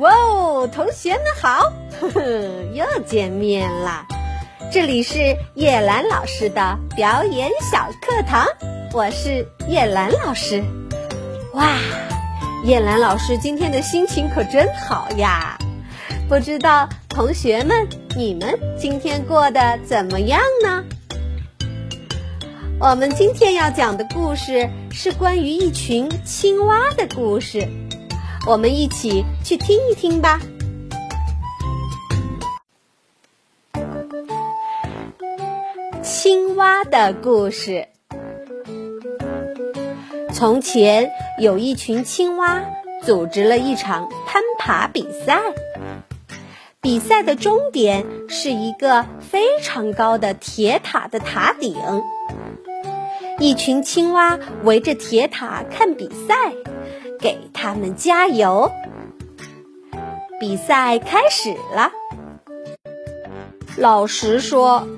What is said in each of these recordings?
哇哦，同学们好，呵呵，又见面啦！这里是叶兰老师的表演小课堂，我是叶兰老师。哇，叶兰老师今天的心情可真好呀！不知道同学们，你们今天过得怎么样呢？我们今天要讲的故事是关于一群青蛙的故事。我们一起去听一听吧。青蛙的故事。从前有一群青蛙组织了一场攀爬比赛，比赛的终点是一个非常高的铁塔的塔顶。一群青蛙围着铁塔看比赛。给他们加油！比赛开始了。老实说，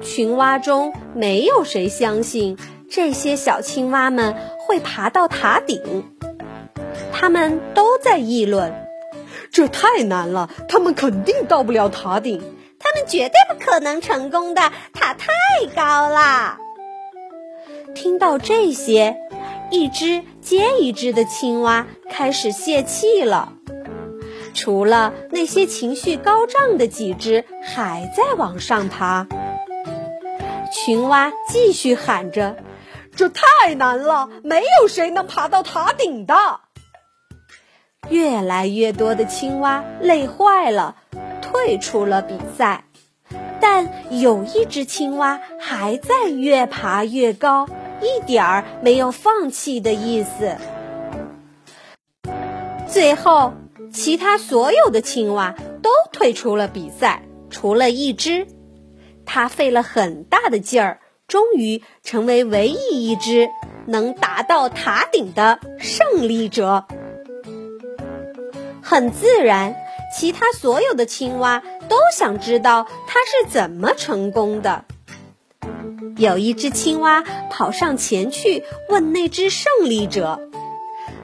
群蛙中没有谁相信这些小青蛙们会爬到塔顶。他们都在议论：这太难了，他们肯定到不了塔顶，他们绝对不可能成功的，塔太高了。听到这些。一只接一只的青蛙开始泄气了，除了那些情绪高涨的几只还在往上爬。群蛙继续喊着：“这太难了，没有谁能爬到塔顶的。”越来越多的青蛙累坏了，退出了比赛。但有一只青蛙还在越爬越高。一点儿没有放弃的意思。最后，其他所有的青蛙都退出了比赛，除了一只，它费了很大的劲儿，终于成为唯一一只能达到塔顶的胜利者。很自然，其他所有的青蛙都想知道它是怎么成功的。有一只青蛙跑上前去问那只胜利者：“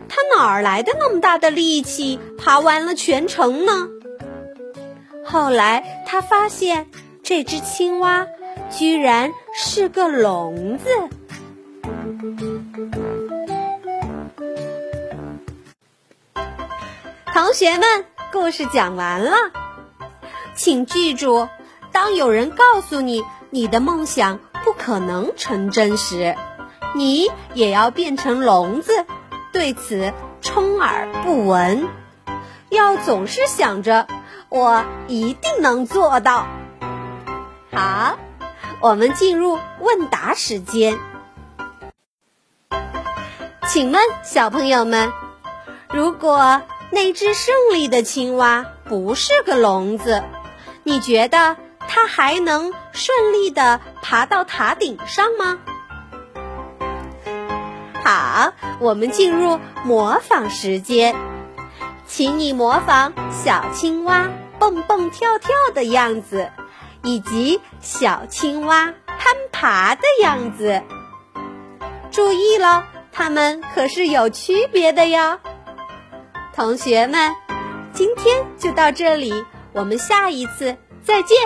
他哪儿来的那么大的力气，爬完了全程呢？”后来他发现，这只青蛙居然是个聋子。同学们，故事讲完了，请记住：当有人告诉你你的梦想，不可能成真时，你也要变成聋子，对此充耳不闻。要总是想着我一定能做到。好，我们进入问答时间。请问小朋友们，如果那只胜利的青蛙不是个聋子，你觉得？它还能顺利的爬到塔顶上吗？好，我们进入模仿时间，请你模仿小青蛙蹦蹦跳跳的样子，以及小青蛙攀爬的样子。注意了，它们可是有区别的哟。同学们，今天就到这里，我们下一次再见。